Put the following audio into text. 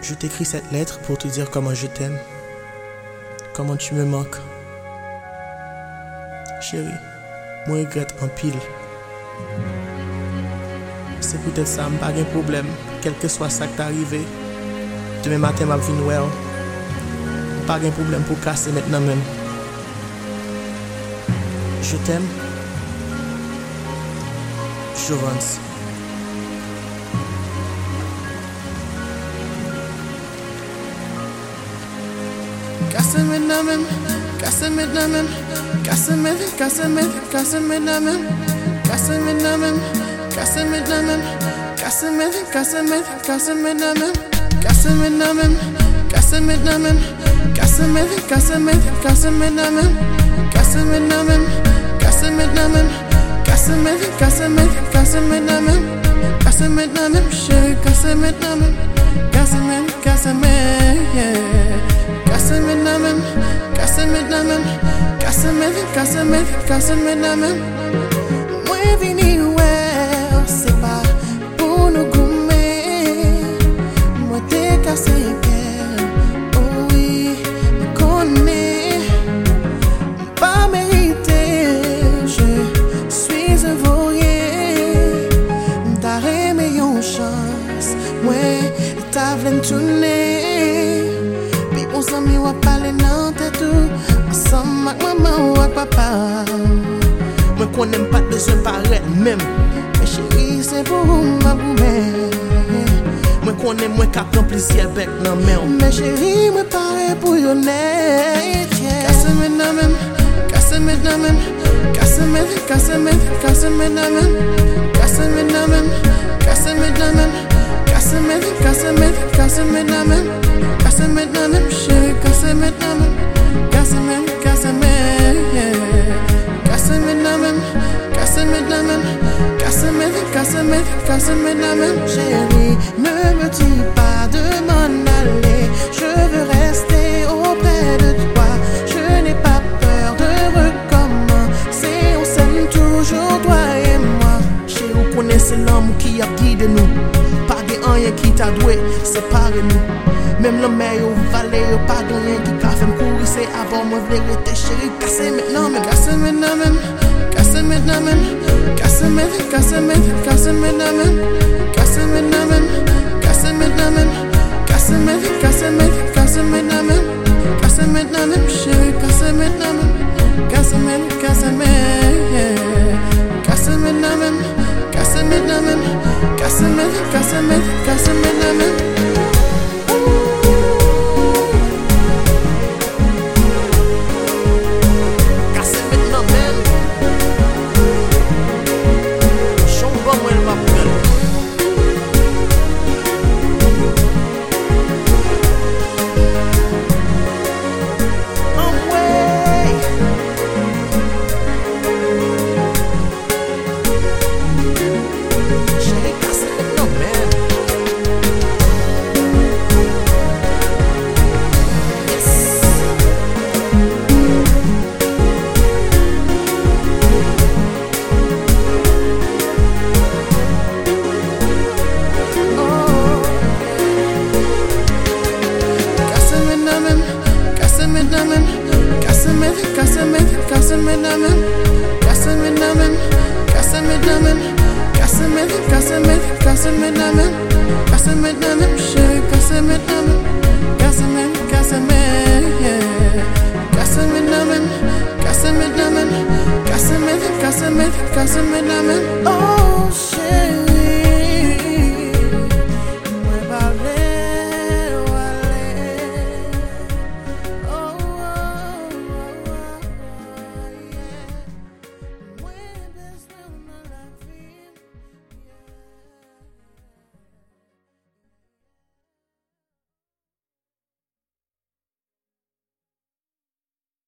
Je t'écris cette lettre pour te dire comment je t'aime, comment tu me manques. Chérie, moi regrette en pile. C'est peut-être ça, pas de problème, quel que soit ça qui t'est arrivé. Demain matin, ma vie nouvelle. Pas de problème pour casser maintenant même. Je t'aime. Jouvence. Kasım'ın namım, Kasım'ın namım, Kasım'ın, Kasım'ın, Kasım'ın namım, Kasım'ın namım, Kasım'ın namım, Kasım'ın, Kasım'ın, Kasım'ın namım, Kasım'ın namım, Kasım'ın namım, Kasım'ın, Kasım'ın, Kasım'ın namım, Kasım'ın namım, Kasım'ın namım, Kasım'ın, Kasım'ın, Kasım'ın namım, Kasım'ın namım, şey Kasım'ın namım, Kasım'ın, Kasım'ın, yeah. Casse-me na même, casse-me na même, casse-me, casse-me, casse-me na même. Moi vini ouais, c'est pas pour nous gommer. Moi t'es cassé oh oui, me connais. Pas mérité, je suis un vaurien. T'as aimé une chance, ouais, t'as voulu. zami wap pale nan tetou Ansam ak maman wak papa. Mwen konen pat bezwen paret mem. Mwen cheri se pou maboume Mwen konen mwen ka pran plisiye bek nan men. Mwen cheri mwen pare pou yon net Kase men nan men, kase men nan men. Kase men, kase men, kase men nan men. Kase men nan men, kase men nan men. Casse-me, casse-me, casse-me nan men Casse-me nan men, chérie, casse-me nan men casse-me, yeah Casse-me nan men, casse-me nan men casse-me, casse-me nan men Chérie, ne me dis pas de m'en aller Je veux rester auprès de toi Je n'ai pas peur de recommencer On s'aime toujours, toi et moi ou konen se l'homme qui a guidé nous. Rien qui t'a doué, séparé nous. Même le mer ou vallée, ou pas de rien qui ka fait courir, c'est avant moi vle rete chérie, cassé maintenant même. Casse-me na men, casse-me na men Casse-me, casse-me, casse-me na men Casse-me na men, Casamento, casamento. Cause I'm in, I'm in, oh